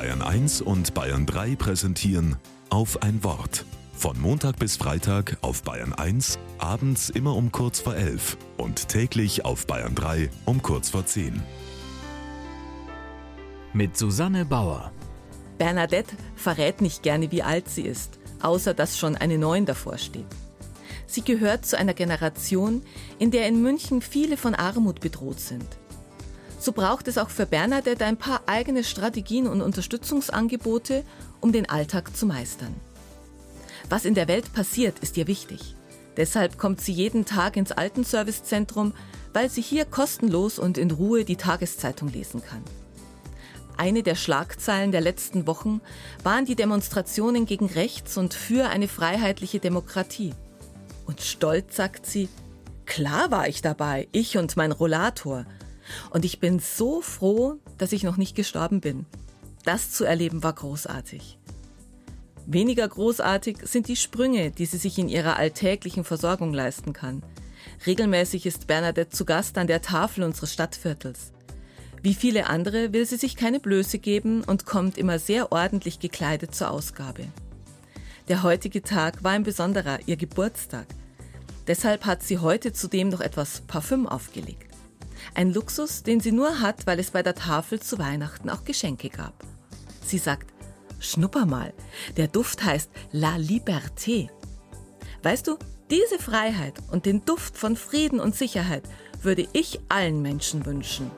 Bayern 1 und Bayern 3 präsentieren auf ein Wort. Von Montag bis Freitag auf Bayern 1, abends immer um kurz vor 11 und täglich auf Bayern 3 um kurz vor 10. Mit Susanne Bauer. Bernadette verrät nicht gerne, wie alt sie ist, außer dass schon eine 9 davor steht. Sie gehört zu einer Generation, in der in München viele von Armut bedroht sind. So braucht es auch für Bernadette ein paar eigene Strategien und Unterstützungsangebote, um den Alltag zu meistern. Was in der Welt passiert, ist ihr wichtig. Deshalb kommt sie jeden Tag ins Altenservicezentrum, weil sie hier kostenlos und in Ruhe die Tageszeitung lesen kann. Eine der Schlagzeilen der letzten Wochen waren die Demonstrationen gegen Rechts und für eine freiheitliche Demokratie. Und stolz sagt sie, klar war ich dabei, ich und mein Rollator. Und ich bin so froh, dass ich noch nicht gestorben bin. Das zu erleben war großartig. Weniger großartig sind die Sprünge, die sie sich in ihrer alltäglichen Versorgung leisten kann. Regelmäßig ist Bernadette zu Gast an der Tafel unseres Stadtviertels. Wie viele andere will sie sich keine Blöße geben und kommt immer sehr ordentlich gekleidet zur Ausgabe. Der heutige Tag war ein besonderer, ihr Geburtstag. Deshalb hat sie heute zudem noch etwas Parfüm aufgelegt. Ein Luxus, den sie nur hat, weil es bei der Tafel zu Weihnachten auch Geschenke gab. Sie sagt, schnupper mal, der Duft heißt La Liberté. Weißt du, diese Freiheit und den Duft von Frieden und Sicherheit würde ich allen Menschen wünschen.